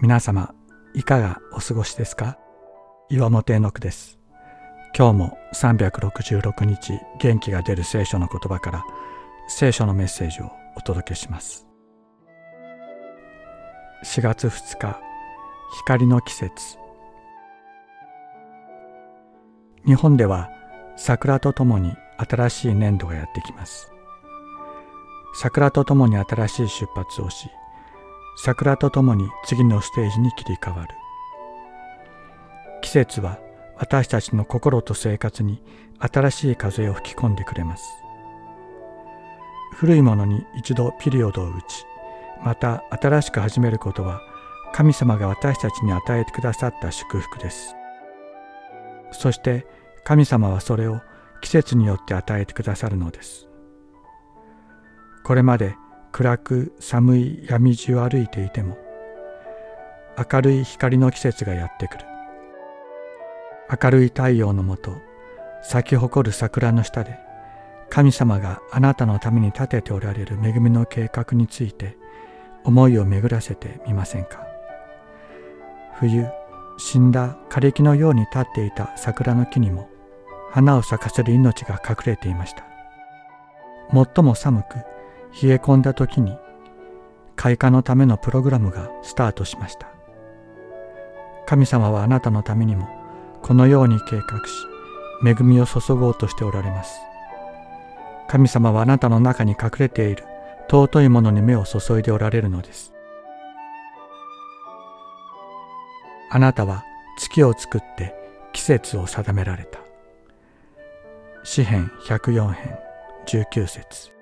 皆様いかがお過ごしですか？岩本絵の句です。今日も366日元気が出る聖書の言葉から聖書のメッセージをお届けします。4月2日光の季節。日本では桜とともに新しい年度がやってきます。桜とともに新しい出発をし桜とともに次のステージに切り替わる。季節は私たちの心と生活に新しい風を吹き込んでくれます。古いものに一度ピリオドを打ちまた新しく始めることは神様が私たちに与えてくださった祝福です。そして神様はそれを季節によって与えてくださるのです。これまで暗く寒い闇路を歩いていても明るい光の季節がやってくる。明るい太陽のもと咲き誇る桜の下で神様があなたのために立てておられる恵みの計画について思いを巡らせてみませんか。冬死んだ枯れ木のように立っていた桜の木にも花を咲かせる命が隠れていました。最も寒く冷え込んだ時に開花のためのプログラムがスタートしました。神様はあなたのためにもこのように計画し恵みを注ごうとしておられます。神様はあなたの中に隠れている尊いものに目を注いでおられるのです。あなたは月を作って季節を定められた。詩編104編19節。